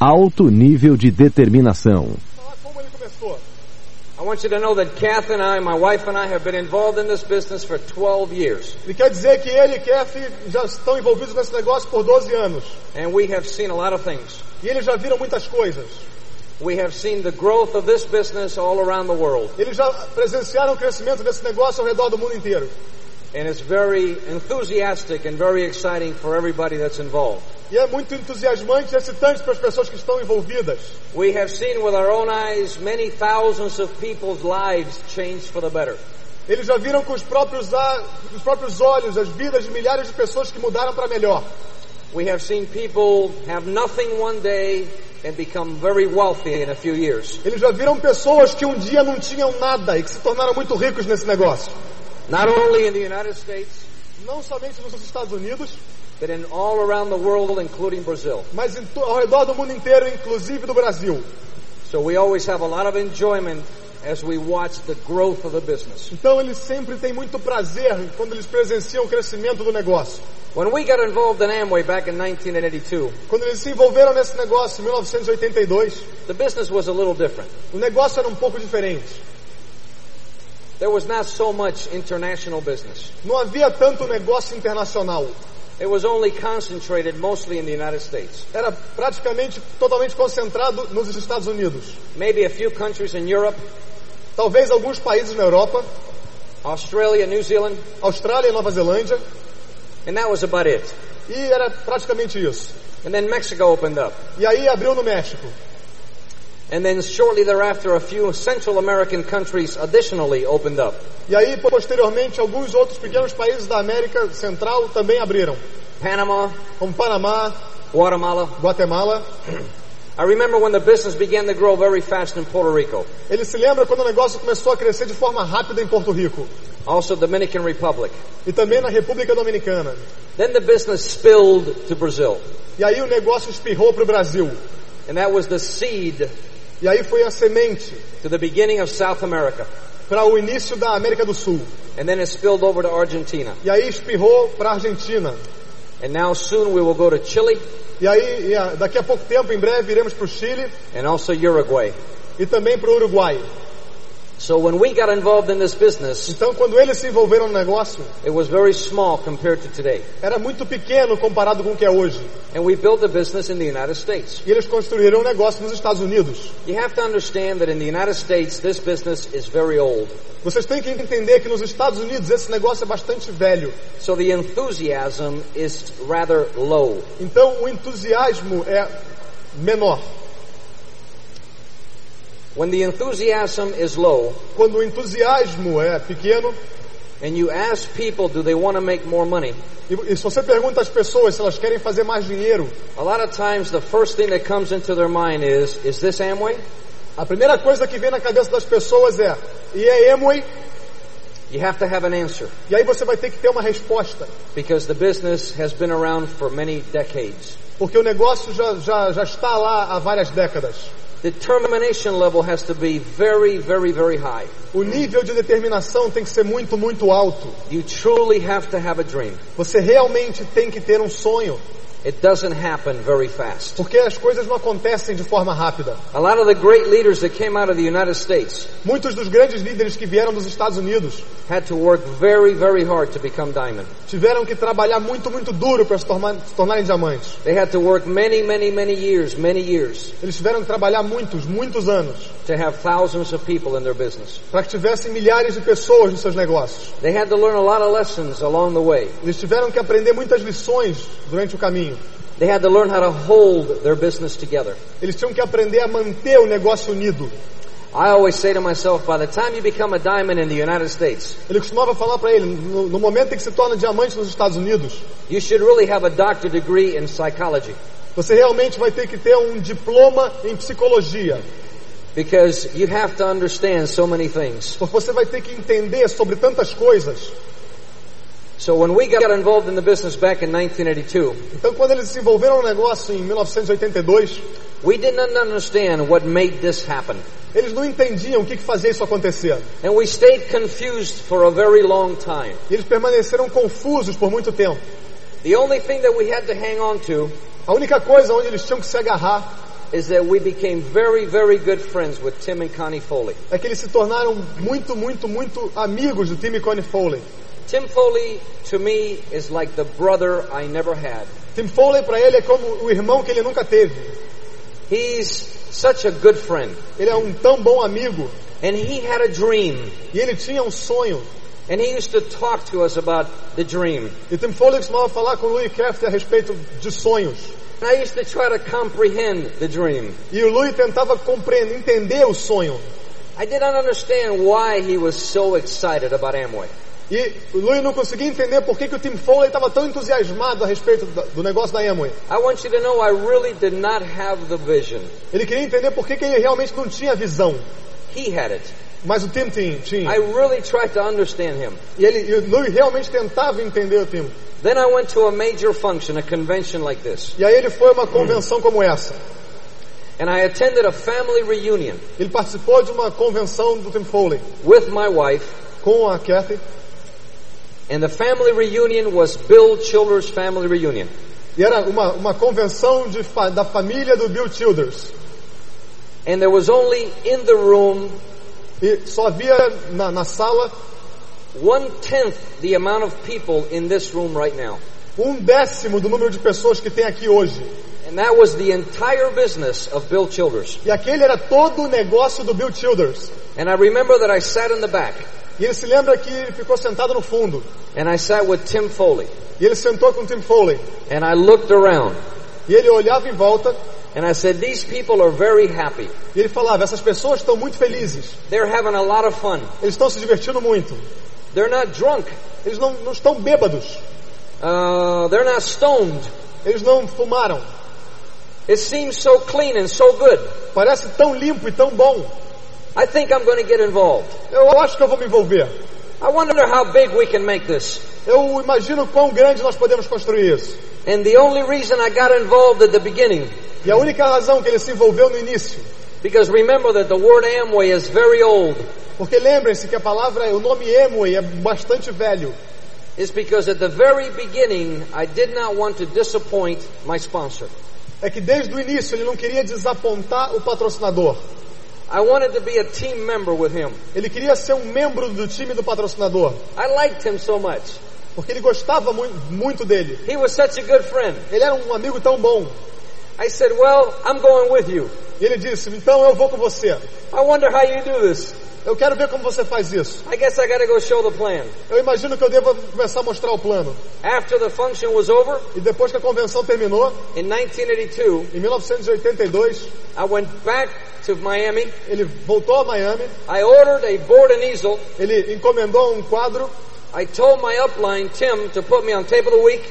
Alto nível de determinação. Como ele começou. I want you to know that Kath and I, my wife and I, have been involved in this business for 12 years. Ele quer dizer que ele e Kathy já estão envolvidos nesse negócio por 12 anos. And we have seen a lot of things. E eles já viram muitas coisas. We have seen the growth of this business all around the world. Eles já presenciaram o crescimento desse negócio ao redor do mundo inteiro. And it's very enthusiastic and very exciting for everybody that's involved. E é muito entusiasmante e excitante para as pessoas que estão envolvidas. We have seen with our own eyes many thousands of people's lives changed for the better. Eles já viram com os próprios, os próprios olhos as vidas de milhares de pessoas que mudaram para melhor. We have seen people have nothing one day and become very wealthy in a few years. Eles já viram pessoas que um dia não tinham nada e que se tornaram muito ricos nesse negócio. Not only in the United States, Não somente nos Estados Unidos, but in all around the world, including Brazil. mas em to- ao redor do mundo inteiro, inclusive do Brasil. So we always have a lot of enjoyment as we watch the growth of the business. Então eles sempre têm muito prazer quando eles presenciam o crescimento do negócio. When we got involved in Amway back in 1982, Quando eles se envolveram nesse negócio em 1982, the business was a little different. o negócio era um pouco diferente. There was not so much international business. Não havia tanto negócio internacional. It was only concentrated mostly in the United States. Era praticamente totalmente concentrado nos Estados Unidos. Maybe a few countries in Europe, Talvez alguns países na Europa, Australia, New Zealand, Austrália e Nova Zelândia, and that was about it. e era praticamente isso. And then Mexico opened up. E aí abriu no México. And then shortly thereafter, a few Central American countries additionally opened up. E aí, posteriormente, alguns outros pequenos países da América Central também abriram, Panama, como Panamá, Guatemala. Guatemala. I remember when the business began to grow very fast in Puerto Rico. Ele se lembra quando o negócio começou a crescer de forma rápida em Porto Rico Also Dominican Republic. e também na República Dominicana. Then the business spilled to Brazil. E aí o negócio espirrou para o Brasil. And that was the seed E aí foi a semente to the beginning of South America. para o início da América do Sul. And then it spilled over to Argentina. E aí espirrou para a Argentina. And now soon we will go to Chile E aí, e daqui a pouco tempo, em breve, iremos para o Chile and also Uruguay. e também para o Uruguai. So when we got involved in this business, Então, quando eles se envolveram no negócio, it was very small compared to today. era muito pequeno comparado com o que é hoje. And we built the business in the United States. E eles construíram um negócio nos Estados Unidos. You have to understand that in the United States, this business is very old. Vocês têm que entender que nos Estados Unidos esse negócio é bastante velho. So the enthusiasm is rather low. Então, o entusiasmo é menor. When the enthusiasm is low, Quando o entusiasmo é pequeno, and you ask people, do they want to make more money? e, e se você pergunta às pessoas se elas querem fazer mais dinheiro, A lot of times the first thing that comes into their mind is, is this Amway? a primeira coisa que vem na cabeça das pessoas é: e é Amway? You have to have an answer E aí você vai ter que ter uma resposta. because the business has been around for many decades. Porque o negócio já, já, já está lá há várias décadas. Determination level has to be very, very, very high. O nível de determinação tem que ser muito, muito alto. You truly have to have a dream. Você realmente tem que ter um sonho. It doesn't happen very fast. Porque as coisas não acontecem de forma rápida. A lot of the great leaders that came out of the United States Muitos dos grandes líderes que vieram dos Estados Unidos had to work very, very hard to become diamond. tiveram que trabalhar muito, muito duro para se, tornar- se tornarem diamantes. They had to work many, many, many years, many years Eles tiveram que trabalhar muitos, muitos anos to have thousands of people in their business. para que tivessem milhares de pessoas nos seus negócios. They had to learn a lot of lessons along the way. Eles tiveram que aprender muitas lições durante o caminho. They had to learn how to hold their business together. Eles tinham que aprender a manter o negócio unido. I always say to myself, by the time you become a diamond in the United States, Ele costumava falar para ele, no, no momento em que se torna diamante nos Estados Unidos, you should really have a doctor degree in psychology você realmente vai ter que ter um diploma em psicologia. because you have to understand so many things. Porque você vai ter que entender sobre tantas coisas. So when we got involved in the business back in 1982, Então, quando eles se envolveram no negócio em 1982, we didn't understand what made this happen. eles não entendiam o que que fazia isso acontecer. And we stayed confused for a very long time. E eles permaneceram confusos por muito tempo. The only thing that we had to hang on to A única coisa onde eles tinham que se agarrar is that we became very, very good friends with Tim and Connie Foley. é que eles se tornaram muito, muito, muito amigos do time Connie Foley. Tim Foley, to me, is like the brother I never had. Tim Foley para ele é como o irmão que ele nunca teve. He's such a good friend. Ele é um tão bom amigo And he had a dream. e ele tinha um sonho. And he used to talk to us about the dream. E Tim Foley costumava falar com Louis Kraft a respeito de sonhos. And I used to try to comprehend the dream. E o Louis tentava compreender, entender o sonho. I did not understand why he was so excited about Amway. E o Louis não conseguia entender por que, que o Tim Foley estava tão entusiasmado a respeito do negócio da Amway. I want you to know I really did not have the vision. Ele queria entender por que, que ele realmente não tinha visão. He had it. Mas o Tim tinha. I really tried to understand him. E, ele, o Louis realmente tentava entender o Tim. Then I went to a major function, a convention like this, E aí ele foi a uma convenção como essa. and I attended a family reunion Ele participou de uma convenção do Tim Foley with my wife, com a Kathy. And the family reunion was Bill Childers' family reunion. E era uma, uma convenção de da família do Bill Childers. And there was only in the room E só havia na, na sala one tenth the amount of people in this room right now. um décimo do número de pessoas que tem aqui hoje. And that was the entire business of Bill Childers. E aquele era todo o negócio do Bill Childers. And I remember that I sat in the back, E ele se lembra que ele ficou sentado no fundo. and I sat with Tim Foley, E ele sentou com Tim Foley. and I looked around, E ele olhava em volta and I said, These people are very happy. e ele falava: essas pessoas estão muito felizes. They're having a lot of fun. Eles estão se divertindo muito. They're not drunk. Eles não, não estão bêbados. Uh, they're not stoned. Eles não fumaram. It seems so clean and so good. Parece tão limpo e tão bom. I think I'm going to get involved. Eu acho que eu vou me envolver. I wonder how big we can make this. Eu imagino quão grande nós podemos construir isso. And the only reason I got involved at the beginning, E a única razão que ele se envolveu no início, because remember that the word Amway is very old, porque lembrem-se que a palavra, o nome Emway é bastante velho, is because at the very beginning I did not want to disappoint my sponsor. é que desde o início ele não queria desapontar o patrocinador. I wanted to be a team member with him. Ele queria ser um membro do time do patrocinador, I liked him so much. porque ele gostava mu- muito dele. He was such a good friend. Ele era um amigo tão bom. I said, well, I'm going with you. E ele disse: Então eu vou com você. I wonder how you do this. Eu quero ver como você faz isso. I guess I got to go show the plan. Eu imagino que eu devo começar a mostrar o plano. After the function was over, E depois que a convenção terminou, in 1982, em 1982, I went back to Miami. ele voltou a Miami. I ordered a board and easel. Ele encomendou um quadro. I told my upline, Tim, to put me on tape of the week.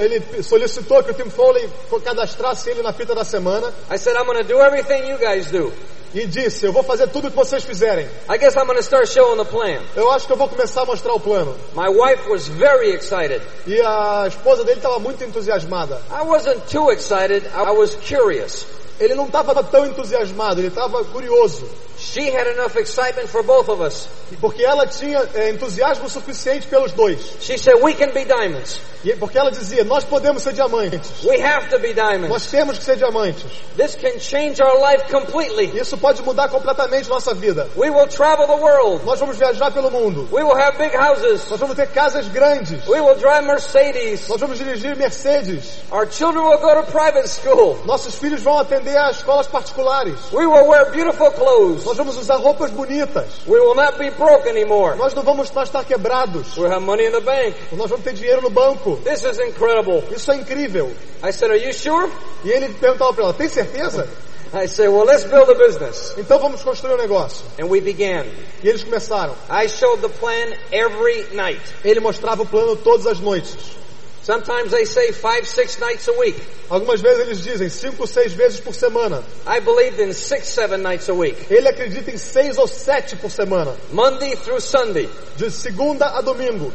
Ele solicitou que o Tim Foley cadastrasse ele na fita da semana. I said, I'm going to do everything you guys do. E disse: Eu vou fazer tudo o que vocês fizerem. I guess I'm going to start showing the plan. Eu acho que eu vou começar a mostrar o plano. My wife was very excited. E a esposa dele estava muito entusiasmada. I wasn't too excited. I was curious. Ele não estava tão entusiasmado, ele estava curioso. She had enough excitement for both of us. Porque ela tinha é, entusiasmo suficiente pelos dois. She said, we can be diamonds. E porque ela dizia: Nós podemos ser diamantes. We have to be diamonds. Nós temos que ser diamantes. This can change our life completely. Isso pode mudar completamente nossa vida. We will travel the world. Nós vamos viajar pelo mundo. We will have big houses. Nós vamos ter casas grandes. We will drive Mercedes. Nós vamos dirigir Mercedes. Our children will go to private school. Nossos filhos vão atender a escolas particulares. We will wear beautiful clothes. Nós vamos usar roupas bonitas. We will not be broke anymore. Nós não vamos mais estar quebrados. We'll have money in the bank. Nós vamos ter dinheiro no banco. This is incredible. Isso é incrível. I said, Are you sure? E ele perguntava para ela: Tem certeza? I said, Well, let's build a business. Então vamos construir um negócio. And we began. E eles começaram. I showed the plan every night. Ele mostrava o plano todas as noites. Sometimes they say five, six nights a week. Algumas vezes eles dizem cinco, seis vezes por semana. I believed in six, seven nights a week. Ele acredita em seis ou sete por semana. Monday through Sunday. De segunda a domingo.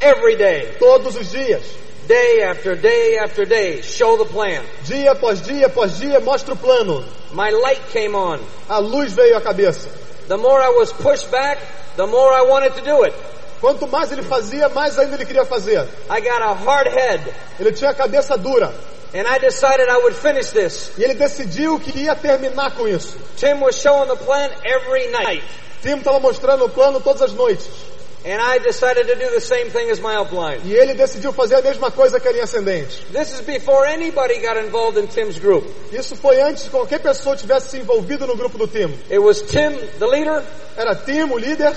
Every day. Todos os dias. Day after day after day. Show the plan. Dia após dia após dia, mostra o plano. My light came on. A luz veio à cabeça. The more I was pushed back, the more I wanted to do it. Quanto mais ele fazia, mais ainda ele queria fazer. I got a hard head. Ele tinha a cabeça dura. And I decided I would finish this. E ele decidiu que ia terminar com isso. Tim was showing the plan every night. Tim estava mostrando o plano todas as noites. And I decided to do the same thing as my upline. E ele decidiu fazer a mesma coisa que a linha ascendente. This is before anybody got involved in Tim's group. Isso foi antes que qualquer pessoa tivesse se envolvido no grupo do Tim. It was Tim, the leader, Era Tim, o líder,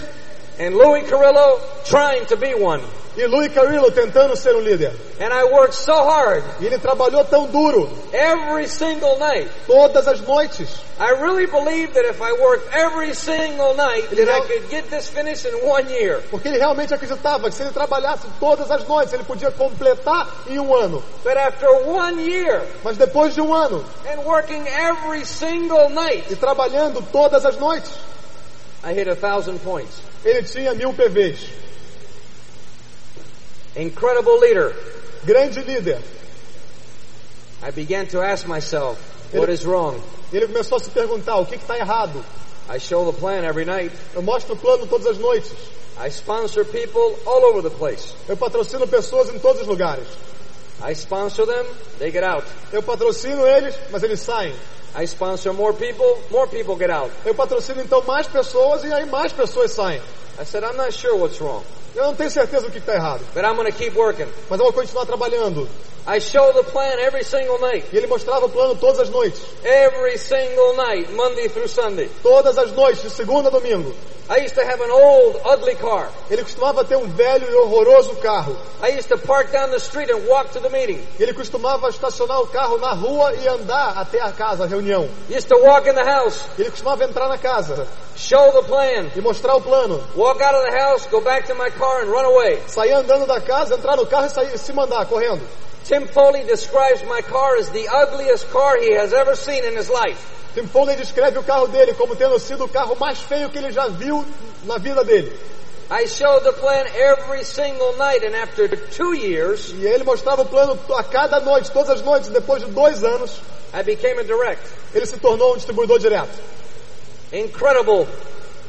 and Louis Carrillo trying to be one. e Louis Carrillo tentando ser um líder. And I worked so hard E ele trabalhou tão duro, every single night. todas as noites. I really believed that if I worked every single night, You that I know- could get this finished in one year. Porque ele realmente acreditava que se ele trabalhasse todas as noites, ele podia completar em um ano. But after one year Mas depois de um ano, and working every single night, e trabalhando todas as noites, I hit a thousand points. ele tinha mil PVs. Incredible leader. Grande líder. I began to ask myself, what is wrong? Ele começou a se perguntar, o que está errado? I show the plan every night. Eu mostro o plano todas as noites. I sponsor people all over the place. Eu patrocino pessoas em todos os lugares. I sponsor them, they get out. Eu patrocino eles, mas eles saem. I sponsor more people, more people get out. Eu patrocino então mais pessoas e aí mais pessoas saem. I said, I'm not sure what's wrong, Eu não tenho certeza do que está errado, but I'm going to keep working. mas eu vou continuar trabalhando. I show the plan every single night. E ele mostrava o plano todas as noites. Every single night, Monday through Sunday. Todas as noites, de segunda a domingo. I used to have an old, ugly car. Ele costumava ter um velho e horroroso carro. I used to park down the street and walk to the meeting. Ele costumava estacionar o carro na rua e andar até a casa, a reunião. Used to walk in the house, Ele costumava entrar na casa show the plan, e mostrar o plano. walk out of the house, go back to my car and run away. Sair andando da casa, entrar no carro e sair, se mandar correndo. Tim Foley describes my car as the ugliest car he has ever seen in his life. Tim Foley descreve o carro dele como tendo sido o carro mais feio que ele já viu na vida dele. I showed the plan every single night and after two years, E ele mostrava o plano a cada noite, todas as noites. Depois de dois anos, I became a direct. ele se tornou um distribuidor direto. Incredible.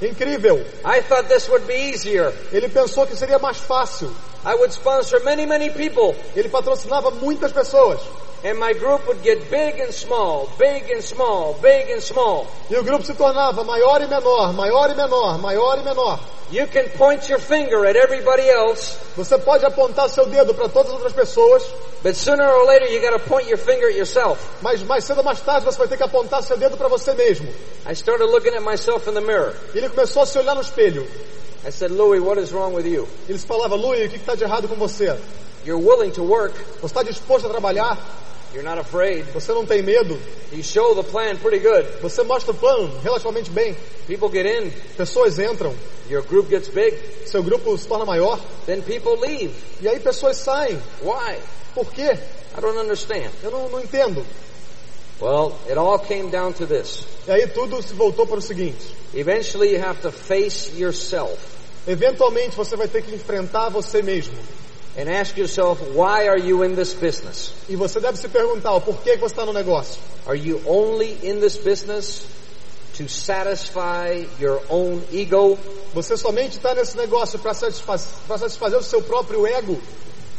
Incrível. I thought this would be easier. Ele pensou que seria mais fácil. I would sponsor many, many people Ele patrocinava muitas pessoas. And my group would get big and small, big and small, big and small. E o grupo se tornava maior e menor, maior e menor, maior e menor. You can point your finger at everybody else, Você pode apontar seu dedo para todas as outras pessoas, but sooner or later you gotta point your finger at yourself. mas mais cedo ou mais tarde você vai ter que apontar seu dedo para você mesmo. I started looking at myself in the mirror. Ele começou a se olhar no espelho. I said, Louis, what is wrong with you? Ele falava, Louis, o que está de errado com você? You're willing to work. Você está disposto a trabalhar? You're not afraid. Você não tem medo? You show the plan pretty good. Você mostra o plano relativamente bem. People get in. Pessoas entram, Your group gets big. seu grupo se torna maior, Then people leave. e aí pessoas saem. Why? Por quê? I don't understand. Eu não, não entendo. Well, it all came down to this. E aí tudo se voltou para o seguinte. Eventually you have to face yourself Eventualmente você vai ter que enfrentar você mesmo. And ask yourself, why are you in this business? E você deve se perguntar porquê que você está no negócio. Are you only in this business to satisfy your own ego? Você somente está nesse negócio para satisfaz pra satisfazer o seu próprio ego?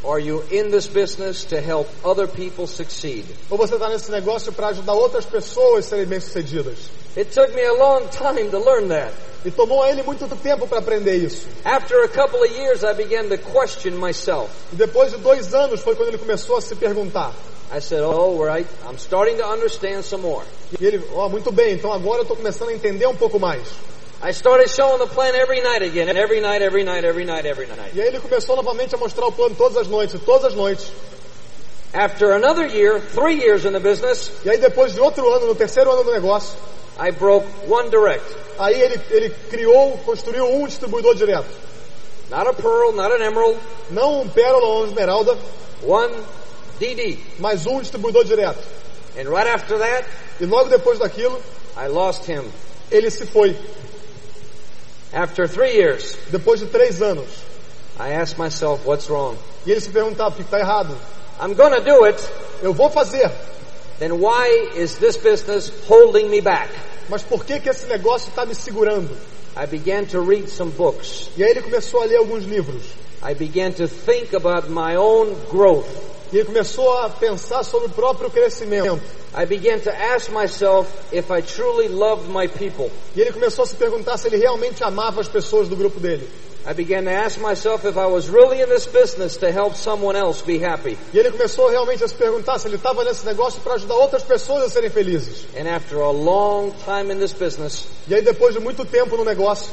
Are you in this business to help other people succeed? Ou você está nesse negócio para ajudar outras pessoas a serem bem-sucedidas? It took me a long time to learn that. E tomou a ele muito tempo para aprender isso. After a couple of years, I began to question myself. E depois de dois anos foi quando ele começou a se perguntar. I said, oh, right, I'm starting to understand some more. E ele, ó, muito bem, então agora eu estou começando a entender um pouco mais. I started showing the plan every night again, every night, every night, every night, every night. E aí ele começou novamente a mostrar o plano todas as noites, todas as noites. After another year, three years in the business, E aí depois de outro ano, no terceiro ano do negócio, I broke one direct. aí ele, ele criou, construiu um distribuidor direto. Not a pearl, not an emerald, Não um pérola ou uma esmeralda, one DD. mas um distribuidor direto. And right after that, E logo depois daquilo, I lost him. ele se foi. After three years, Depois de três anos. I asked myself, what's wrong? E ele se perguntava, o que está errado? I'm gonna do it, Eu vou fazer, then why is this business holding me back? mas por que que esse negócio está me segurando? I began to read some books. E aí ele começou a ler alguns livros. I began to think about my own growth. E ele começou a pensar sobre o próprio crescimento. I began to ask myself if I truly loved my people. E ele começou a se perguntar se ele realmente amava as pessoas do grupo dele. I began to ask myself if I was really in this business to help someone else be happy. E ele começou realmente a se perguntar se ele estava nesse negócio para ajudar outras pessoas a serem felizes. And after a long time in this business, E aí depois de muito tempo no negócio,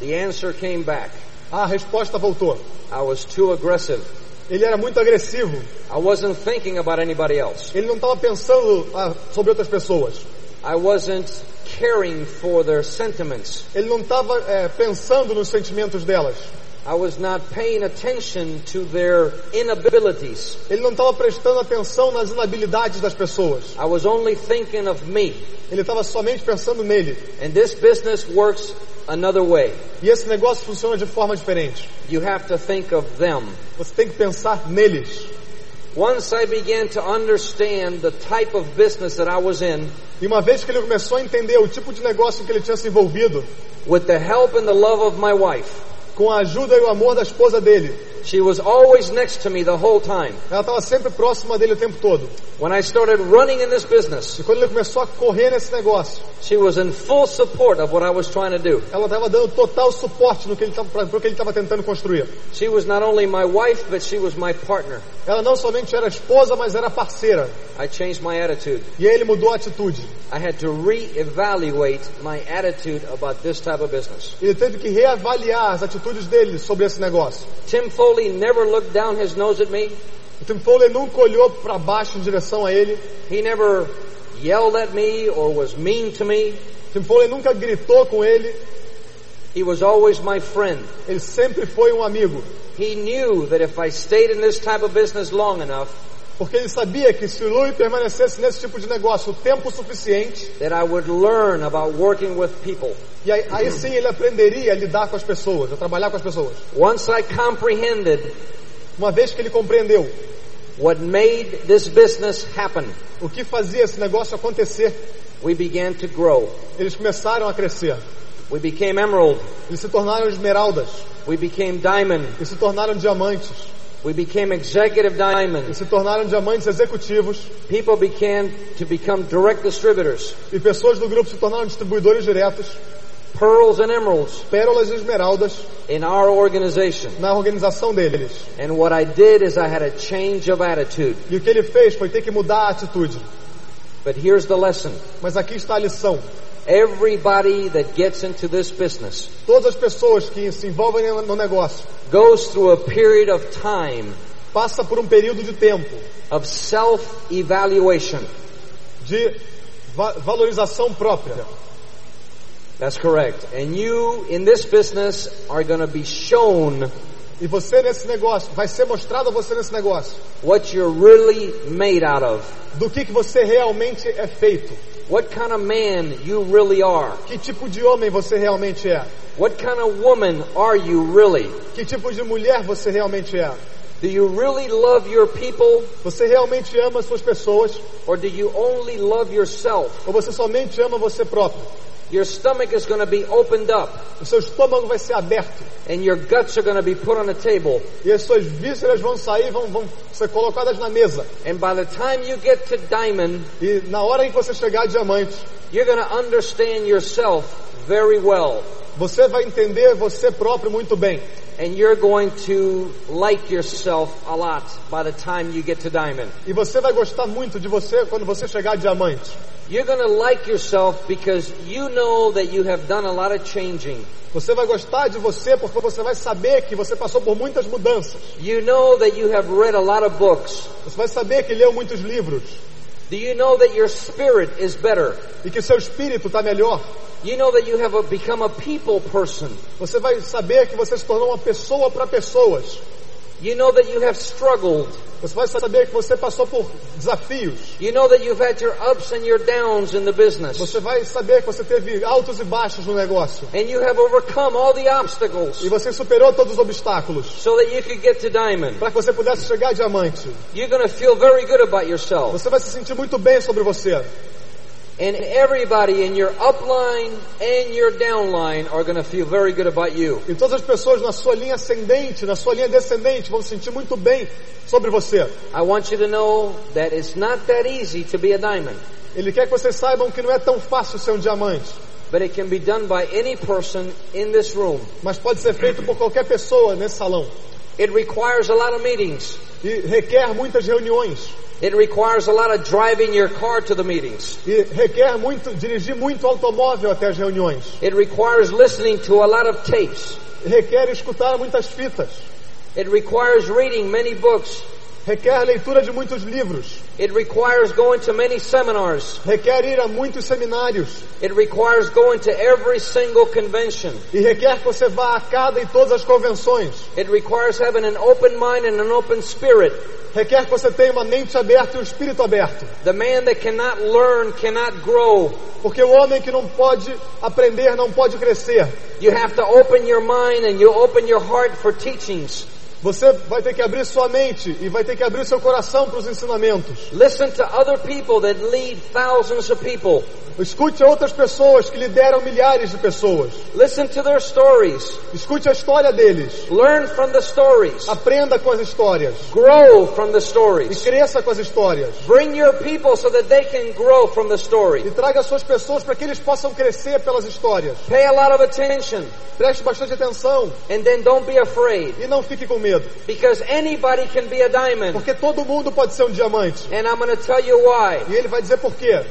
the answer came back. a resposta voltou. I was too aggressive. Ele era muito agressivo. I wasn't thinking about anybody else. Ele não estava pensando ah, sobre outras pessoas. I wasn't caring for their sentiments. Ele não estava eh, pensando nos sentimentos delas. I was not paying attention to their inabilities. Ele não estava prestando atenção nas inabilidades das pessoas. I was only thinking of me. Ele estava somente pensando nele. And this business works another way. E esse negócio funciona de forma diferente. You have to think of them. Você tem que pensar neles. Once I began to understand the type of business that I was in, E uma vez que ele começou a entender o tipo de negócio que ele tinha se envolvido, with the help and the love of my wife, com a ajuda e o amor da esposa dele, she was always next to me the whole time. ela estava sempre próxima dele o tempo todo. When I started running in this business, E quando ele começou a correr nesse negócio, she was in full support of what I was trying to do. ela estava dando total suporte no que ele estava, para o que ele estava tentando construir. She was not only my wife, but she was my partner. Ela não somente era esposa, mas era parceira. I changed my attitude. E ele mudou a atitude. I had to re-evaluate my attitude about this type of business. Ele teve que reavaliar as atitudes dele sobre esse negócio. Tim Foley never looked down his nose at me. O Tim Foley nunca olhou para baixo em direção a ele. He never yelled at me or was mean to me. Tim Foley nunca gritou com ele. He was always my friend. Ele sempre foi um amigo. He knew that if I stayed in this type of business long enough, Porque ele sabia que se o Louis permanecesse nesse tipo de negócio o tempo suficiente, that I would learn about working with people. e aí, aí sim ele aprenderia a lidar com as pessoas, a trabalhar com as pessoas. Once I comprehended Uma vez que ele compreendeu what made this business happen, o que fazia esse negócio acontecer, we began to grow. eles começaram a crescer. We became emerald. Eles se tornaram esmeraldas, We became diamond. eles se tornaram diamantes, We became executive diamonds. se tornaram diamantes executivos, People began to become direct distributors. e pessoas do grupo se tornaram distribuidores diretos, Pearls and emeralds pérolas e esmeraldas in our organization. na organização deles. And what I did is I had a change of attitude. E o que ele fez foi ter que mudar a atitude. But here's the lesson. Mas aqui está a lição. Everybody that gets into this business Todas as pessoas que se envolvem no negócio goes through a period of time passa por um período de tempo of self-evaluation. de va- valorização própria. That's correct. And you in this business are going to be shown E você nesse negócio, vai ser mostrado a você nesse negócio what you're really made out of. do que, que você realmente é feito. What kind of man you really are. Que tipo de homem você realmente é. What kind of woman are you really? Que tipo de mulher você realmente é. Do you really love your people Você realmente ama as suas pessoas or do you only love yourself? ou você somente ama você próprio. Your stomach is going to be opened up O seu estômago vai ser aberto and your guts are going to be put on a table. e as suas vísceras vão sair, vão, vão ser colocadas na mesa. And by the time you get to diamond, E na hora em que você chegar a diamante, you're going to understand yourself very well. você vai entender você próprio muito bem. And you're going to like yourself a lot by the time you get to diamond. E você vai gostar muito de você quando você chegar a diamante. You're going to like yourself because you know that you have done a lot of changing. Você vai gostar de você porque você vai saber que você passou por muitas mudanças. You know that you have read a lot of books. Você vai saber que leu muitos livros Do you know that your spirit is better? e que seu espírito está melhor. You know that you have become a people person. Você vai saber que você se tornou uma pessoa para pessoas. You know that you have struggled. Você vai saber que você passou por desafios. You know that you've had your ups and your downs in the business. Você vai saber que você teve altos e baixos no negócio. And you have overcome all the obstacles E você superou todos os obstáculos so that you could get to diamond. para que você pudesse chegar a diamante. You're going to feel very good about yourself. Você vai se sentir muito bem sobre você. And everybody in your upline and your downline are going to feel very good about you. E todas as pessoas na sua linha ascendente, na sua linha descendente, vão se sentir muito bem sobre você. I want you to know that it's not that easy to be a diamond, Ele quer que vocês saibam que não é tão fácil ser um diamante, but it can be done by any person in this room. mas pode ser feito por qualquer pessoa nesse salão. It requires a lot of meetings. E requer muitas reuniões. It requires a lot of driving your car to the meetings. E requer muito, dirigir muito automóvel até as reuniões. It requires listening to a lot of tapes. Requer escutar muitas fitas. It requires reading many books. Requer leitura de muitos livros. It requires going to many seminars. Requer ir a muitos seminários. It requires going to every single convention. E requer que você vá a cada e todas as convenções. It requires having an open mind and an open spirit. Requer que você tenha uma mente aberta e um espírito aberto. The man that cannot learn cannot grow. Porque o homem que não pode aprender não pode crescer. You have to open your mind and you open your heart for teachings. Você vai ter que abrir sua mente e vai ter que abrir seu coração para os ensinamentos. Listen to other people that lead thousands of people. Escute outras pessoas que lideram milhares de pessoas. Listen to their stories. Escute a história deles. Learn from the stories. Aprenda com as histórias. Grow from the E stories. cresça com as histórias. Bring your people so that they can grow from the E story. traga suas pessoas para que eles possam crescer pelas histórias. Pay a lot of attention Preste bastante atenção and then don't be afraid e não fique com medo. Because anybody can be a diamond. Porque todo mundo pode ser um diamante. And I'm going to tell you why. E ele vai dizer por quê.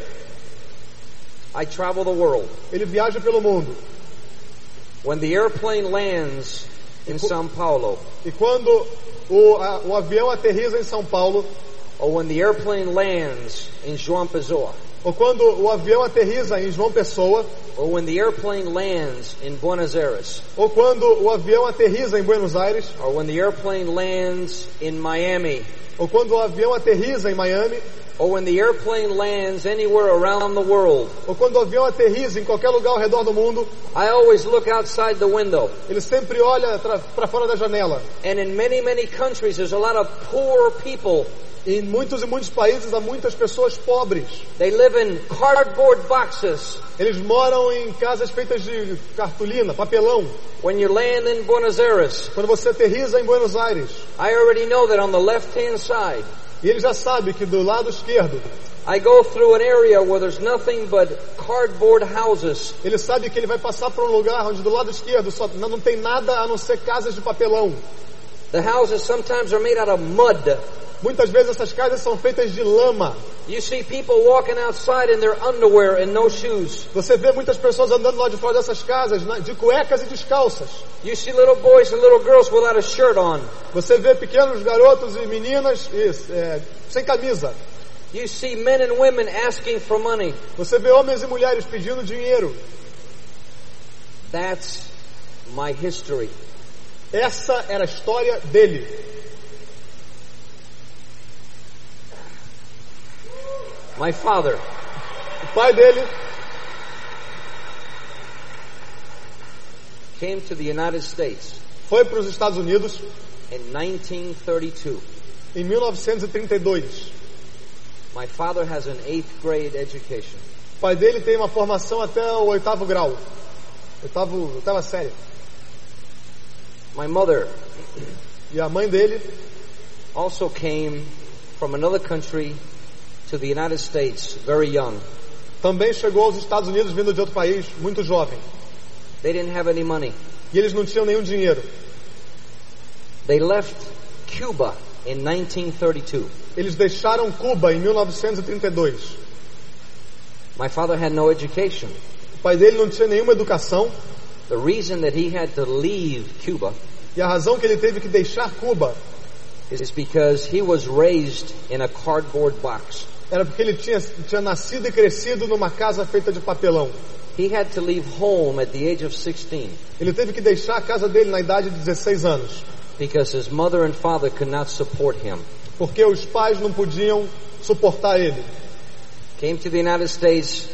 I travel the world. Ele viaja pelo mundo. When the airplane lands in Sao Paulo, E quando o, a- o avião aterriza em São Paulo, or when the airplane lands in João Pessoa, ou quando o avião aterriza em João Pessoa, or when the airplane lands in Buenos Aires, ou quando o avião aterriza em Buenos Aires, or when the airplane lands in Miami, ou quando o avião aterriza em Miami, or when the airplane lands anywhere around the world, ou quando o avião aterriza em qualquer lugar ao redor do mundo, I always look outside the window. ele sempre olha para fora da janela. And in many, many countries, there's a lot of poor people. Em muitos e muitos países há muitas pessoas pobres. They live in cardboard boxes. Eles moram em casas feitas de cartolina, papelão. When you land in Buenos Aires, Quando você aterriza em Buenos Aires, I already know that on the left-hand side, e ele já sabe que do lado esquerdo, I go through an area where there's nothing but cardboard houses. ele sabe que ele vai passar por um lugar onde do lado esquerdo só não tem nada a não ser casas de papelão. The houses sometimes are made out of mud. Muitas vezes essas casas são feitas de lama. You see people walking outside in their underwear and no shoes. Você vê muitas pessoas andando lá de fora dessas casas de cuecas e descalças. Você vê pequenos garotos e meninas e, é, sem camisa. You see men and women asking for money. Você vê homens e mulheres pedindo dinheiro. That's my history. Essa era a história dele. My father, O pai dele came to the United States foi para os Estados Unidos in 1932. em 1932. My father has an eighth grade education. O pai dele tem uma formação até o oitavo grau. Oitavo, oitava série. My mother E a mãe dele also came from another country to the United States very young. também chegou aos Estados Unidos vindo de outro país, muito jovem. They didn't have any money. E eles não tinham nenhum dinheiro. They left Cuba in 1932. Eles deixaram Cuba em 1932. My father had no education. O pai dele não tinha nenhuma educação The reason that he had to leave Cuba e a razão que ele teve que deixar Cuba is because he was raised in a cardboard box. Era porque ele tinha, tinha nascido e crescido numa casa feita de papelão. He had to leave home at the age of 16 Ele teve que deixar a casa dele na idade de 16 anos, because his mother and father could not support him. porque os pais não podiam suportar ele. Came to the United States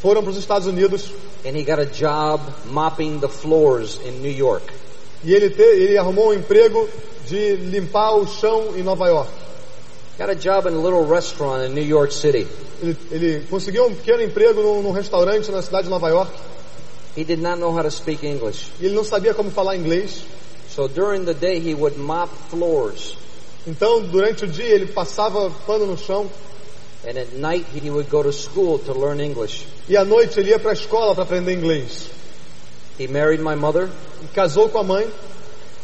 Foram para os Estados Unidos and he got a job mopping the floors in New York. e ele, te, ele arrumou um emprego de limpar o chão em Nova York. Got a job in a little restaurant in New York City. Ele, ele conseguiu um pequeno emprego num, num restaurante na cidade de Nova York He did not know how to speak English. e ele não sabia como falar inglês. So during the day he would mop floors Então, durante o dia, ele passava pano no chão and at night he would go to school to learn English. e à noite ele ia para a escola para aprender inglês. He married my mother E casou com a mãe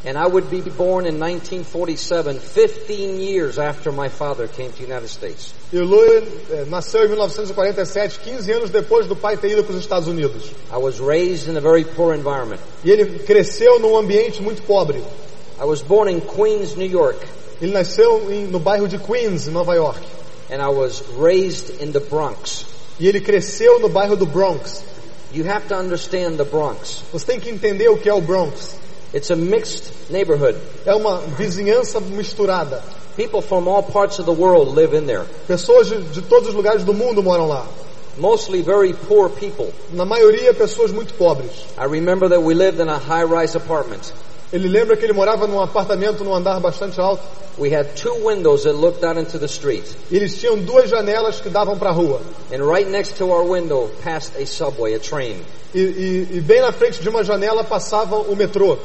and I would be born in 1947, 15 years after my father came to the United States. e Louis eh, nasceu em 1947, 15 anos depois do pai ter ido para os Estados Unidos. I was raised in a very poor environment. E ele cresceu num ambiente muito pobre. I was born in Queens, New York, Ele nasceu em- no bairro de Queens, em Nova York. and I was raised in the Bronx. E ele cresceu no bairro do Bronx. You have to understand the Bronx. Você tem que entender o que é o Bronx. It's a mixed neighborhood. É uma vizinhança misturada. People from all parts of the world live in there. Pessoas de, de todos os lugares do mundo moram lá. Mostly very poor people. Na maioria, pessoas muito pobres. I remember that we lived in a high-rise apartment. Ele lembra que ele morava num apartamento num andar bastante alto. We had two windows that looked out into the street. E eles tinham duas janelas que davam para a rua. And right next to our window passed a subway, a train. E, e, e bem na frente de uma janela passava o metrô.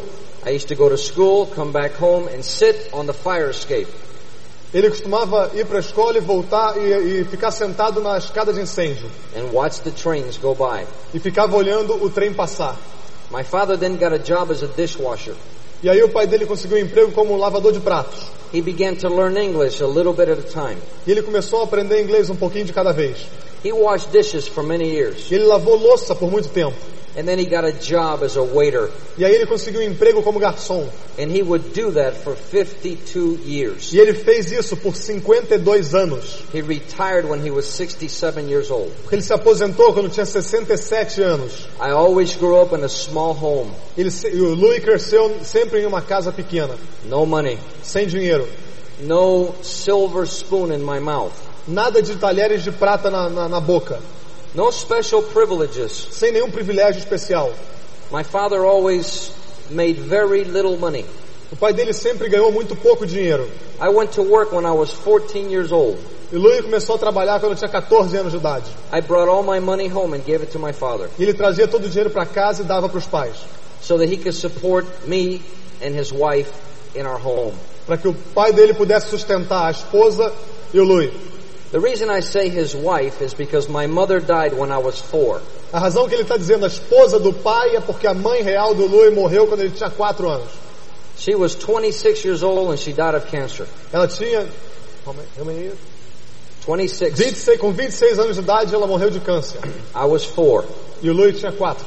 I used to go to school, come back home, and sit on the fire escape. Ele costumava ir para a escola e voltar e, e ficar sentado na escada de incêndio. and watch the trains go by. E ficava olhando o trem passar. My father then got a job as a dishwasher. E aí o pai dele conseguiu um emprego como lavador de pratos. He began to learn English a little bit at a time. E ele começou a aprender inglês um pouquinho de cada vez. He washed dishes for many years. E ele lavou louça por muito tempo. And then he got a job as a waiter. E aí ele conseguiu um emprego como garçom. And he would do that for 52 years. E ele fez isso por 52 anos. He retired when he was 67 years old. Porque ele se aposentou quando tinha 67 anos. I always grew up in a small home. Ele, o Louis cresceu sempre em uma casa pequena, No money. sem dinheiro. No silver spoon in my mouth. Nada de talheres de prata na, na, na boca. No special privileges. Sem nenhum privilégio especial. My father always made very little money. O pai dele sempre ganhou muito pouco dinheiro. I went to work when I was 14 years old. E Louis começou a trabalhar quando tinha 14 anos de idade. I brought all my money home and gave it to my father E ele trazia todo o dinheiro para casa e dava para os pais. so that he could support me and his wife in our home. Para que o pai dele pudesse sustentar a esposa e o Louis. The reason I say his wife is because my mother died when I was four. A razão que ele está dizendo a esposa do pai é porque a mãe real do Louis morreu quando ele tinha 4 anos. She was 26 years old and she died of cancer. Ela tinha how many- how many years? 26. 26, com 26 anos de idade ela morreu de câncer. I was four. E o Louis tinha 4.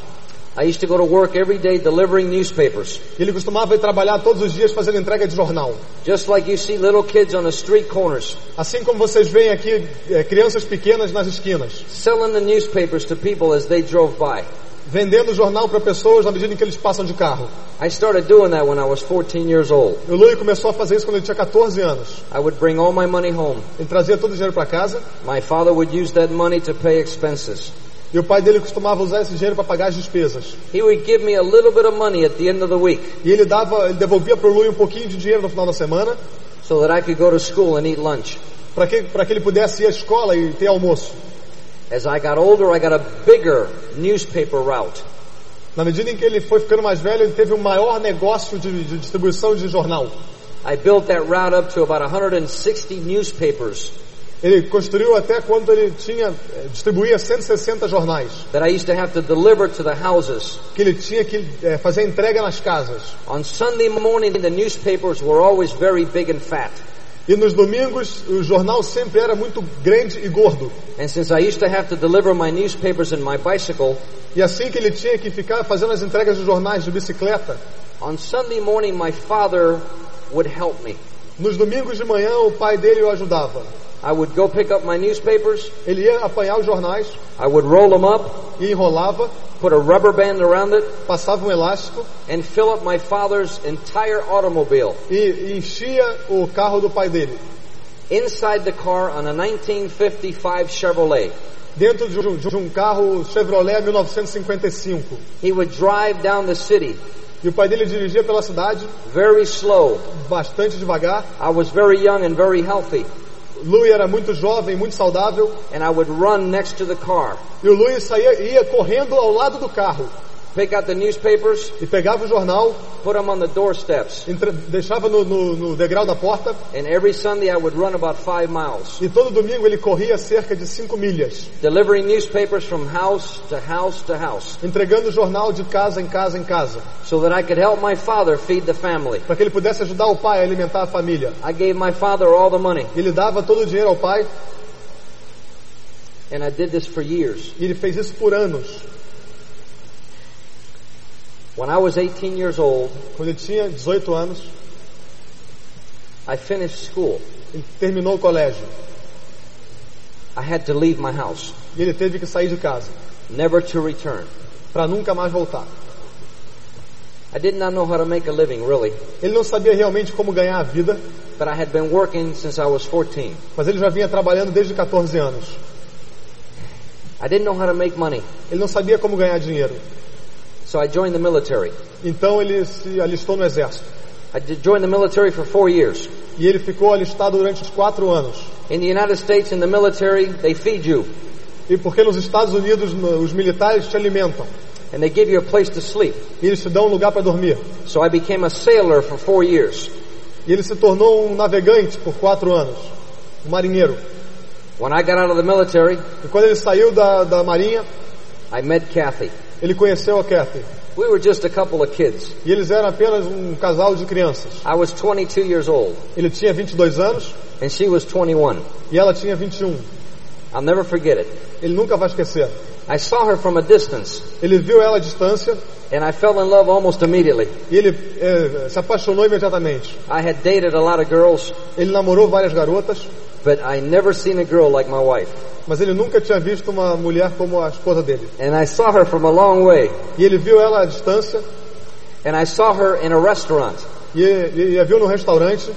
I used to go to work every day delivering newspapers. Ele costumava ir trabalhar todos os dias fazendo entrega de jornal. Just like you see little kids on the street corners Assim como vocês veem aqui é, crianças pequenas nas esquinas, selling the newspapers to people as they drove by. vendendo jornal para pessoas na medida em que eles passam de carro. I started doing that when I was 14 years old. O Louis começou a fazer isso quando ele tinha 14 anos. I would bring all my money home. Ele trazia todo o dinheiro para casa My father would use that money to pay expenses. E o pai dele costumava usar esse dinheiro para pagar as despesas. He would give me a little bit of money at the end of the week E ele dava, ele devolvia para o Louis um pouquinho de dinheiro no final da semana so that I could go to school and eat lunch. para que, para que ele pudesse ir à escola e ter almoço. As I got older, I got a bigger newspaper route. Na medida em que ele foi ficando mais velho, ele teve um maior negócio de, de distribuição de jornal. I built that route up to about 160 newspapers Ele construiu até quando ele tinha eh, distribuía 160 jornais, that I used to have to deliver to the houses. que ele tinha que eh, fazer entrega nas casas. On Sunday morning, the newspapers were always very big and fat. E nos domingos o jornal sempre era muito grande e gordo. And since I used to have to deliver my newspapers in my bicycle, E assim que ele tinha que ficar fazendo as entregas de jornais de bicicleta, on Sunday morning, my father would help me. nos domingos de manhã o pai dele o ajudava. I would go pick up my newspapers, Ele ia apanhar os jornais I would roll them up, e enrolava, put a rubber band around it, passava um elástico and fill up my father's entire automobile. e, enchia o carro do pai dele. Inside the car on a 1955 Chevrolet, Dentro de um, de um carro Chevrolet 1955. he would drive down the city E o pai dele dirigia pela cidade very slow. bastante devagar. I was very young and very healthy. Louis era muito jovem, muito saudável, and I would run next to the car, e o Louis saía, ia correndo ao lado do carro pick out the newspapers, e pegava o jornal, put them on the doorsteps, entre- deixava no, no- no degrau da porta and every Sunday I would run about five miles, e todo domingo ele corria cerca de 5 milhas, delivering newspapers from house to house to house, entregando o jornal de casa em casa em casa, so that I could help my father feed the family. para que ele pudesse ajudar o pai a alimentar a família. I gave my father all the money, Ele dava todo o dinheiro ao pai and I did this for years. e ele fez isso por anos. When I was 18 years old, Quando ele tinha 18 anos, I finished school. ele terminou o colégio I had to leave my house, e ele teve que sair de casa never to return. para nunca mais voltar. I did not know how to make a living, really, Ele não sabia realmente como ganhar a vida, but I had been working since I was 14. mas ele já vinha trabalhando desde 14 anos. I didn't know how to make money, Ele não sabia como ganhar dinheiro. So I joined the military. Então ele se alistou no exército. I did join the military for four years. E ele ficou alistado durante os quatro anos. In the United States, in the military, they feed you E porque nos Estados Unidos os militares te alimentam. and they give you a place to sleep. E eles te dão um lugar para dormir. So I became a sailor for four years. E ele se tornou um navegante por quatro anos. Um marinheiro. When I got out of the military, E quando ele saiu da, da marinha, I met Kathy. Ele conheceu a Kathy. We were just a couple of kids. E eles eram apenas um casal de crianças. I was 22 years old Ele tinha 22 anos and she was 21. e ela tinha 21. I'll never forget it. Ele nunca vai esquecer. I saw her from a distance Ele viu ela à distância and I fell in love almost immediately. e ele eh, se apaixonou imediatamente. I had dated a lot of girls, Ele namorou várias garotas, but I never seen a girl like my wife. Mas ele nunca tinha visto uma mulher como a esposa dele. And I saw her from a long way E ele viu ela à distância and I saw her in a restaurant. e, e, e a viu no restaurante.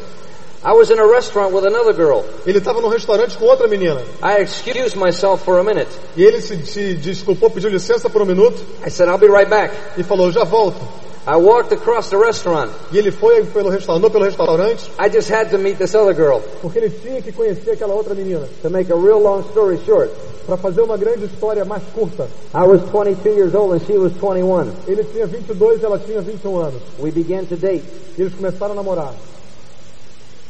I was in a restaurant with another girl. Ele estava no restaurante com outra menina. I excused myself for a minute. E ele se, se desculpou, pediu licença por um minuto I said, I'll be right back. e falou, já volto. I walked across the restaurant. E ele foi pelo restaurante, andou pelo restaurante, I just had to meet this other girl. porque ele tinha que conhecer aquela outra menina. To make a real long story short, Para fazer uma grande história mais curta, I was 22 years old and she was 21. ele tinha 22 e ela tinha 21 anos. We began to date E eles começaram a namorar.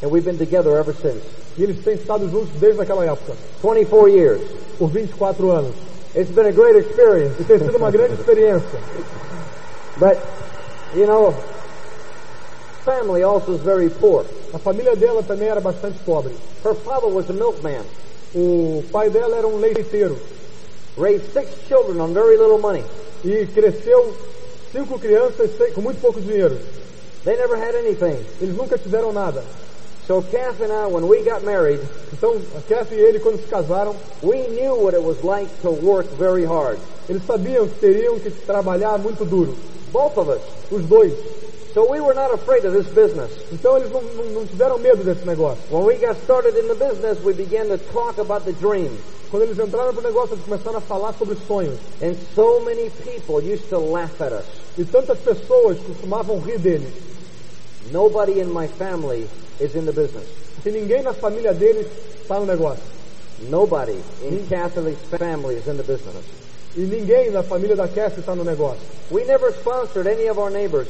and we've been together ever since. E eles têm estado juntos desde aquela época, 24 years. por 24 anos. It's been a great experience. E tem sido uma grande experiência. But, you know, family also is very poor. A família dela também era bastante pobre. Her father was a milkman, O pai dela era um leiteiro raised six children on very little money. e cresceu cinco crianças com muito pouco dinheiro. They never had anything. Eles nunca tiveram nada. So Kath and I, when we got married, Então, Kathy e ele, quando se casaram, we knew what it was like to work very hard. eles sabiam que teriam que trabalhar muito duro. Both of us. Os dois. So we were not afraid of this business. Então, eles não, não, tiveram medo desse negócio. When we got started in the business, we began to talk about the dream. Quando eles entraram pro negócio, eles começaram a falar sobre sonhos. And so many people used to laugh at us. E tantas pessoas costumavam rir deles. Nobody in my family is in the business. Que ninguém na família deles está no negócio. Nobody in Catholic family is in the business. E ninguém na família da Kathy está no negócio. We never sponsored any of our neighbors,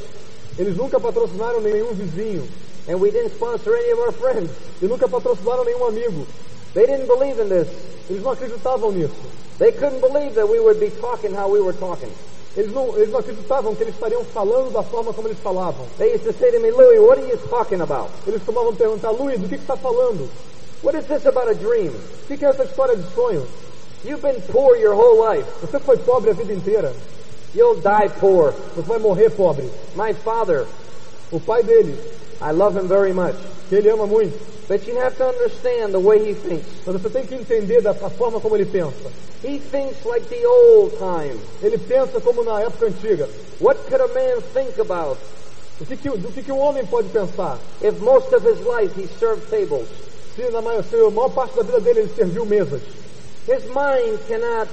Eles nunca patrocinaram nenhum vizinho. and we didn't sponsor any of our friends. E nunca patrocinaram nenhum amigo. They didn't believe in this. Eles não acreditavam nisso. They couldn't believe that we would be talking how we were talking. Eles não, eles não acreditavam que eles estariam falando da forma como eles falavam. They used to say to me, Louis, what are you talking about? Eles costumavam perguntar, Luiz, do que, que está falando? What is this about a dream? O que, que é essa história de sonho? You've been poor your whole life. Você foi pobre a vida inteira. You'll die poor. Você vai morrer pobre. My father, O pai dele, I love him very much. que ele ama muito. But you have to understand the way he thinks. Mas você tem que entender da forma como ele pensa. He thinks like the old time. Ele pensa como na época antiga. What could a man think about O que, que, do que, que um homem pode pensar? if most of his life he served tables? Se na maior, se a maior parte da vida dele ele serviu mesas. His mind cannot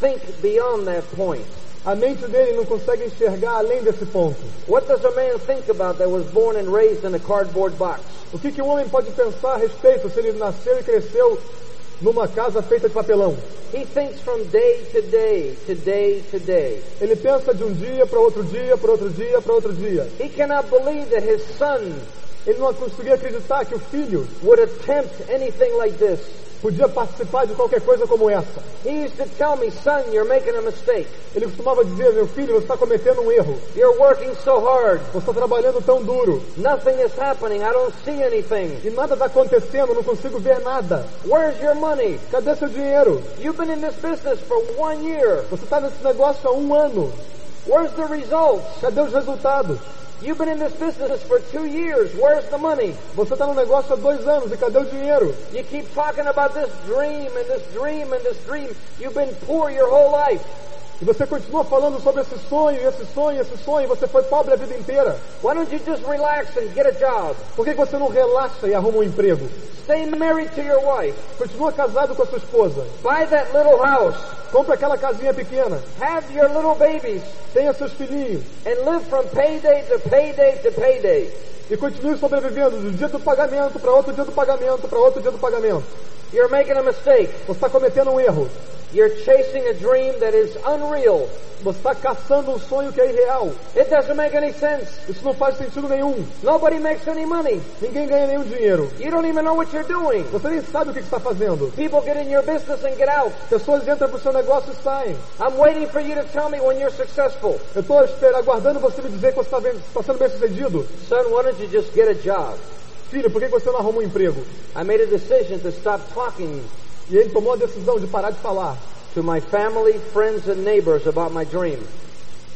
think beyond that point. A mente dele não consegue enxergar além desse ponto. What does a man think about that was born and raised in a cardboard box? O que, que um homem pode pensar a respeito se ele nasceu e cresceu numa casa feita de papelão? He thinks from day to day, to day to day. Ele pensa de um dia para outro dia, para outro dia, para outro dia. He cannot believe that his son Ele não conseguia acreditar que o filho would attempt anything like this. Podia participar de qualquer coisa como essa. He used to tell me, son, you're making a mistake. Ele costumava dizer, meu filho, você está cometendo um erro. You're working so hard. Você está trabalhando tão duro. Nothing is happening. I don't see anything. E nada está acontecendo, não consigo ver nada. Where's your money? Cadê seu dinheiro? You've been in this business for one year. Você está nesse negócio há um ano. Where's the results? Cadê os resultados? You've been in this business for two years. Where's the money? Você está no negócio há dois anos e cadê o dinheiro? You keep talking about this dream and this dream and this dream. You've been poor your whole life. E você continua falando sobre esse sonho, esse sonho, esse sonho, e você foi pobre a vida inteira. Why don't you just relax and get a job? Por que você não relaxa e arruma um emprego? Stay married to your wife. Continua casado com a sua esposa. Buy that little house. Compra aquela casinha pequena. Have your little babies. Tenha seus filhinhos. And live from payday to payday to payday. E continue sobrevivendo do dia do pagamento para outro dia do pagamento para outro dia do pagamento. You're making a mistake. Você está cometendo um erro. You're chasing a dream that is unreal. Você está caçando um sonho que é irreal. It doesn't make any sense. Isso não faz sentido nenhum. Nobody makes any money. Ninguém ganha nenhum dinheiro. You don't even know what you're doing. Você nem sabe o que está fazendo. People get in your business and get out. Pessoas entram para o seu negócio e saem. I'm waiting for you to tell me when you're successful. Eu estou aguardando você me dizer que você está está sendo bem sucedido. Son, why don't you just get a job? Filho, por que você não arruma um emprego? I made a decision to stop talking E ele tomou a decisão de parar de falar to my family, friends, and neighbors about my dream.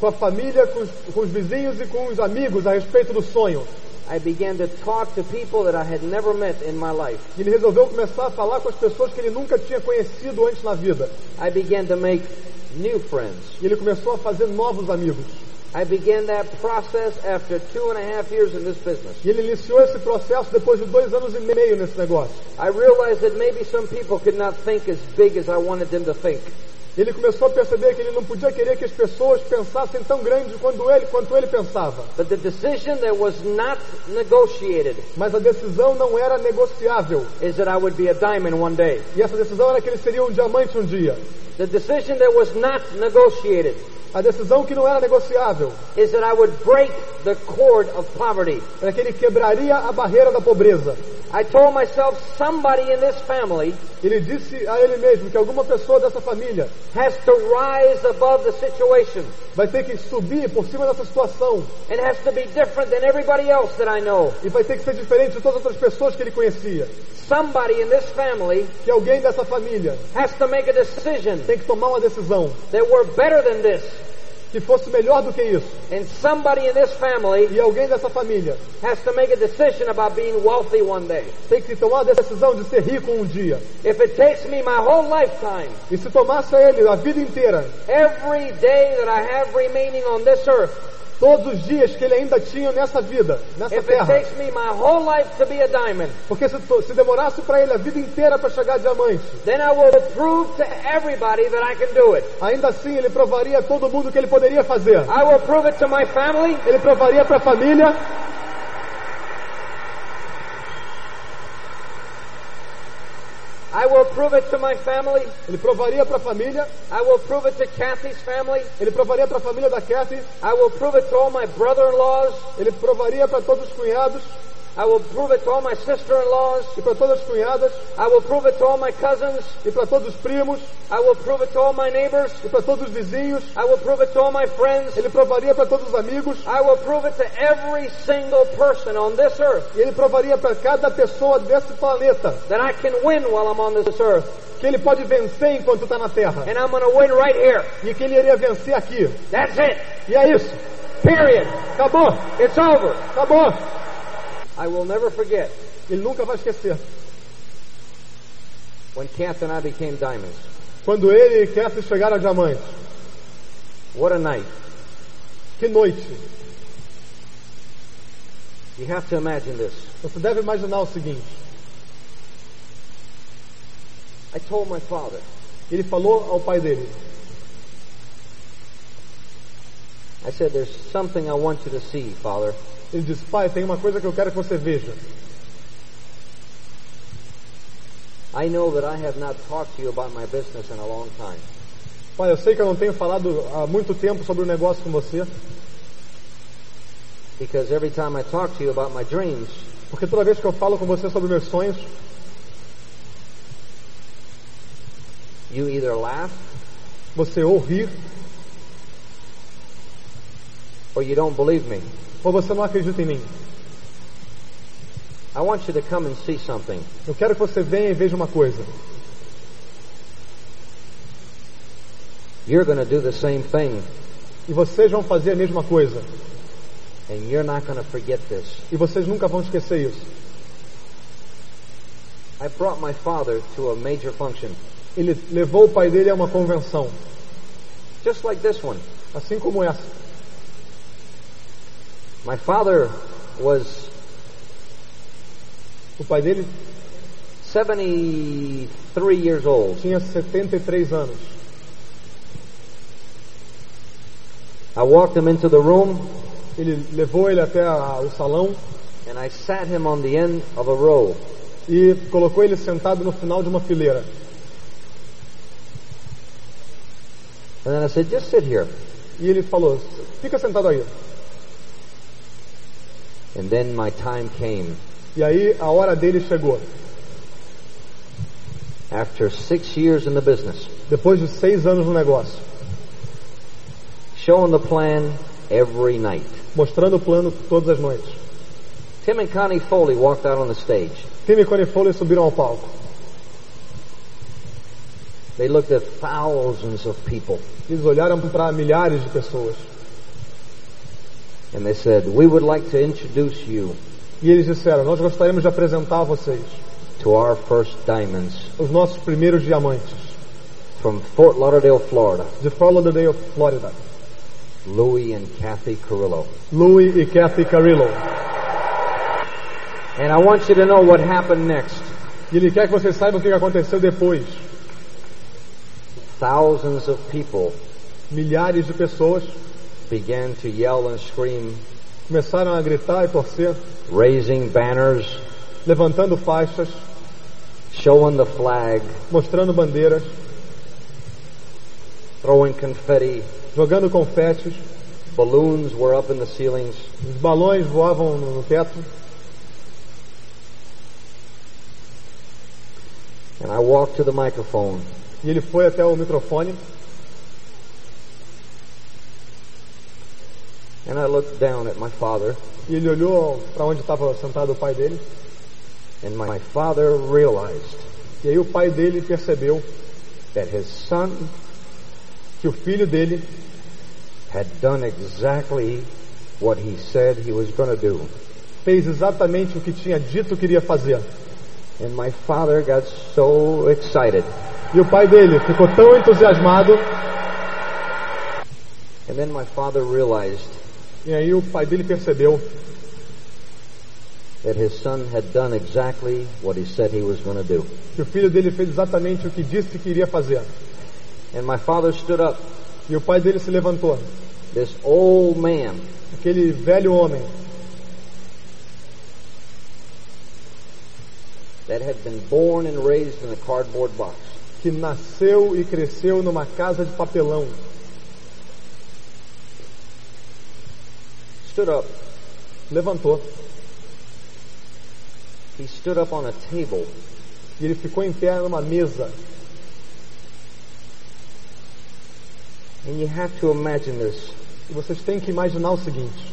com a família, com os, com os vizinhos e com os amigos a respeito do sonho. I began to talk to people that I had never met in my life. Ele resolveu começar a falar com as pessoas que ele nunca tinha conhecido antes na vida. I began to make new friends. Ele começou a fazer novos amigos. I began that process after two and a half years in this business. E ele iniciou esse processo depois de dois anos e meio nesse negócio. I realized that maybe some people could not think as big as I wanted them to think. Ele começou a perceber que ele não podia querer que as pessoas pensassem tão grande quanto ele, quanto ele pensava. But the decision that was not negotiated Mas a decisão não era negociável. is that I would be a diamond one day. E essa decisão era que ele seria um diamante um dia. The decision that was not negotiated A decisão que não era negociável is that I would break the cord of poverty. era que ele quebraria a barreira da pobreza. I told myself somebody in this family Ele disse a ele mesmo que alguma pessoa dessa família has to rise above the situation vai ter que subir por cima dessa situação and has to be different than everybody else that I know. e vai ter que ser diferente de todas as outras pessoas que ele conhecia. Somebody in this family Que alguém dessa família has to make a decision tem que tomar uma decisão that we're better than this. Que fosse melhor do que isso. And somebody in this family E alguém dessa família has to make a decision about being wealthy one day. tem que tomar a decisão de ser rico um dia. If it takes me my whole lifetime, E se tomasse a ele a vida inteira, every day that I have remaining on this earth, todos os dias que ele ainda tinha nessa vida, nessa if it terra, takes me my whole life to be a diamond, porque se, se demorasse para ele a vida inteira para chegar a diamante, then I will prove to everybody that I can do it. ainda assim ele provaria a todo mundo que ele poderia fazer. I will prove it to my family. Ele provaria para a família, I will prove it to my family. ele provaria para a família, I will prove it to Kathy's family. ele provaria para a família da Kathy, I will prove it to all my brother-in-laws. ele provaria para todos os cunhados I will prove it to all my sister-in-laws. e para todas as cunhadas I will prove it to all my cousins. e para todos os primos I will prove it to all my neighbors. e para todos os vizinhos, I will prove it to all my friends. ele provaria para todos os amigos I will prove it to every single person on this earth e ele provaria para cada pessoa desse planeta that I can win while I'm on this earth. que ele pode vencer enquanto está na Terra And I'm going to win right here. e que ele iria vencer aqui. That's it. E é isso. Period. Acabou, It's over. acabou. I will never forget Ele nunca vai esquecer. when Kath and I became diamonds. Quando ele e Kathy chegaram a diamante. What a night. Que noite. You have to imagine this. Você deve imaginar o seguinte. I told my father, Ele falou ao pai dele. I said, There's something I want you to see, Father. Ele disse, pai, tem uma coisa que eu quero que você veja. I know that I have not talked to you about my business in a long time. Pai, eu sei que eu não tenho falado há muito tempo sobre o negócio com você, Because every time I talk to you about my dreams, porque toda vez que eu falo com você sobre meus sonhos, you either laugh você ou ri, or you don't believe me. Ou você não acredita em mim. I want you to come and see something. Eu quero que você venha e veja uma coisa. You're going to do the same thing, E vocês vão fazer a mesma coisa. and you're not going to forget this. E vocês nunca vão esquecer isso. I brought my father to a major function, Ele levou o pai dele a uma convenção, just like this one. assim como essa. My father was O pai dele 73 years old. tinha 73 anos. I walked him into the room Ele levou ele até a- o salão and I sat him on the end of a row. e colocou ele sentado no final de uma fileira. And then I said, just sit here. E ele falou: Fica sentado aí. And then my time came. E aí a hora dele chegou. After six years in the business, Depois de seis anos no negócio, showing the plan every night. mostrando o plano todas as noites. Tim and Connie Foley walked out on the stage. Tim e Connie Foley subiram ao palco. They looked at thousands of people Eles olharam para milhares de pessoas. And they said, we would like to introduce you E eles disseram: Nós gostaríamos de apresentar a vocês to our first diamonds os nossos primeiros diamantes from Fort Lauderdale, Florida, de Fort Lauderdale, Flórida. Louis and Kathy Carrillo. Louis e Kathy Carrillo. And I want you to know what happened next. E ele quer que vocês saibam o que aconteceu depois. Thousands of people Milhares de pessoas began to yell and scream, começaram a gritar e torcer, raising banners, levantando faixas, showing the flag, mostrando bandeiras, throwing confetti. jogando confetes, Balloons were up in the ceilings. os balões voavam no teto. And I walked to the microphone E ele foi até o microfone and I looked down at my father e ele olhou para onde estava sentado o pai dele. and my father realized E aí o pai dele percebeu that his son que o filho dele had done exactly what he said he was going to do. fez exatamente o que tinha dito que iria fazer. And my father got so excited. E o pai dele ficou tão entusiasmado. And then my father realized E aí o pai dele percebeu that his son had done exactly what he said he was going to do. que o filho dele fez exatamente o que disse que iria fazer. And my father stood up. E o pai dele se levantou. This old man Aquele velho homem that had been born and raised in a cardboard box que nasceu e cresceu numa casa de papelão stood up. levantou He stood up on a table e ele ficou em pé numa mesa. and you have to imagine this. E vocês têm que imaginar o seguinte: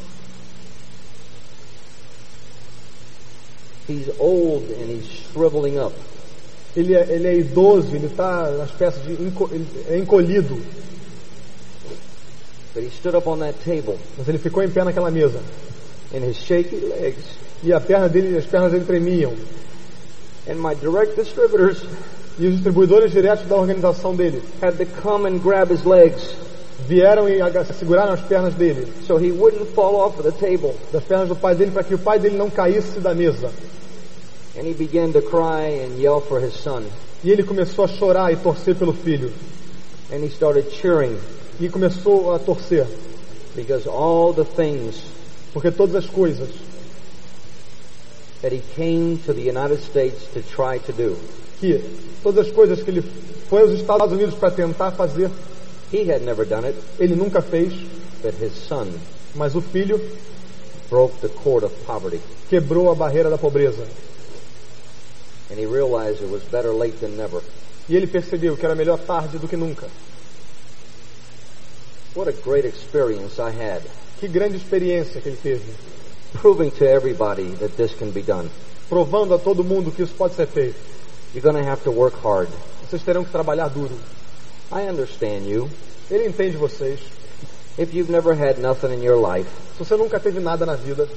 He's old and he's shriveling up. ele é, ele é idoso, ele está na espécie de enco, é encolhido, But he stood up on that table mas ele ficou em pé naquela mesa. and his shaky legs E a perna dele, as pernas dele tremiam. and my direct distributors E os distribuidores diretos da organização dele had to come and grab his legs vieram e seguraram as pernas dele, so he wouldn't fall off of the table. das pernas do pai dele, para que o pai dele não caísse da mesa. And he began to cry and yell for his son. E ele começou a chorar e torcer pelo filho. And he started cheering. E começou a torcer. Because all the things Porque todas as coisas that he came to the United States to try to do, que todas as coisas que ele foi aos Estados Unidos para tentar fazer, he had never done it, ele nunca fez, but his son mas o filho broke the cord of poverty. quebrou a barreira da pobreza. And he realized it was better late than never. E ele percebeu que era melhor tarde do que nunca. What a great experience I had, Que grande experiência que ele teve, proving to everybody that this can be done. provando a todo mundo que isso pode ser feito. You're going to have to work hard. Vocês terão que trabalhar duro. I understand you. Ele entende vocês. If you've never had nothing in your life, Se você nunca teve nada na vida,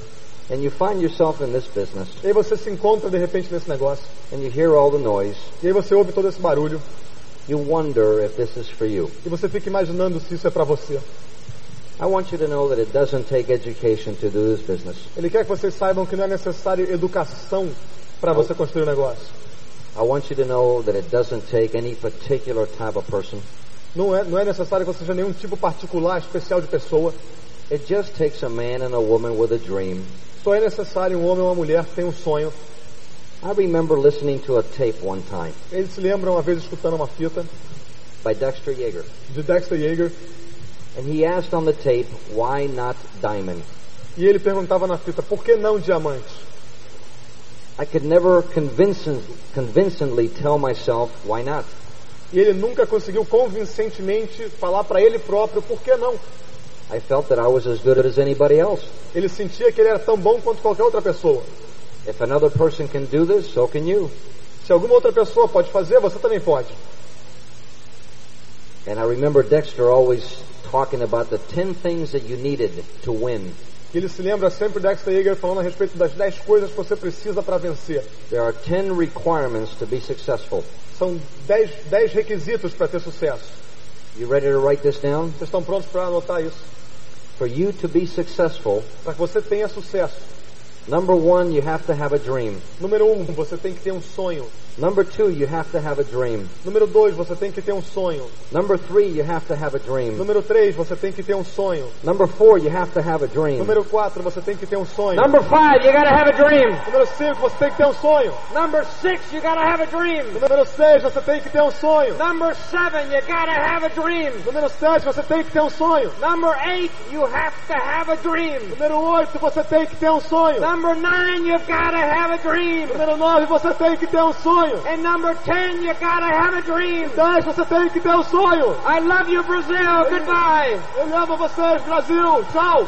and you find yourself in this business, e você se encontra de repente nesse negócio, and you hear all the noise, e aí você ouve todo esse barulho, you wonder if this is for you. e você fica imaginando se isso é para você. I want you to know that it doesn't take education to do this business. Ele quer que vocês saibam que não é necessário educação para você construir um negócio. I want you to know that it doesn't take any particular type of person. Não é, não é necessário que você seja nenhum tipo particular, especial de pessoa. It just takes a man and a woman with a dream. Só é necessário um homem ou uma mulher que tem um sonho. I remember listening to a tape one time Eles se lembram uma vez escutando uma fita by Dexter Yeager. de Dexter Yeager And he asked on the tape, why not diamond? e ele perguntava na fita, por que não diamante? I could never convincing, convincingly tell myself, why not? E ele nunca conseguiu convincentemente falar para ele próprio por que não. I felt that I was as good as anybody else. Ele sentia que ele era tão bom quanto qualquer outra pessoa. If another person can do this, so can you. Se alguma outra pessoa pode fazer, você também pode. And I remember Dexter always talking about the 10 things that you needed to win. Ele se lembra sempre Dexter Yeager falando a respeito das 10 coisas que você precisa para vencer. There are 10 requirements to be successful. São 10, 10 requisitos para ter sucesso. You ready to write this down? Vocês estão prontos para anotar isso? For you to be successful, Para que você tenha sucesso. Number one, you have to have a dream. Número um, você tem que ter um sonho. Number two, you have to have a dream. Número dois, você tem que ter um sonho. Number three, you have to have a dream. Número três, você tem que ter um sonho. Number four, you have to have a dream. Número quatro, você tem que ter um sonho. Number five, you gotta have a dream. Número cinco, você tem que ter um sonho. Number six, you gotta have a dream. Número seis, você tem que ter um sonho. Number seven, you gotta have a dream. Número sete, você tem que ter um sonho. Number eight, you have to have a dream. Número oito, você tem que ter um sonho. Number nine, you've gotta have a dream. Número nove, você tem que ter um sonho. And number ten, you gotta have a dream. Dez, você tem que ter um sonho. I love you, Brazil. Goodbye. Eu amo vocês, Brasil. Tchau.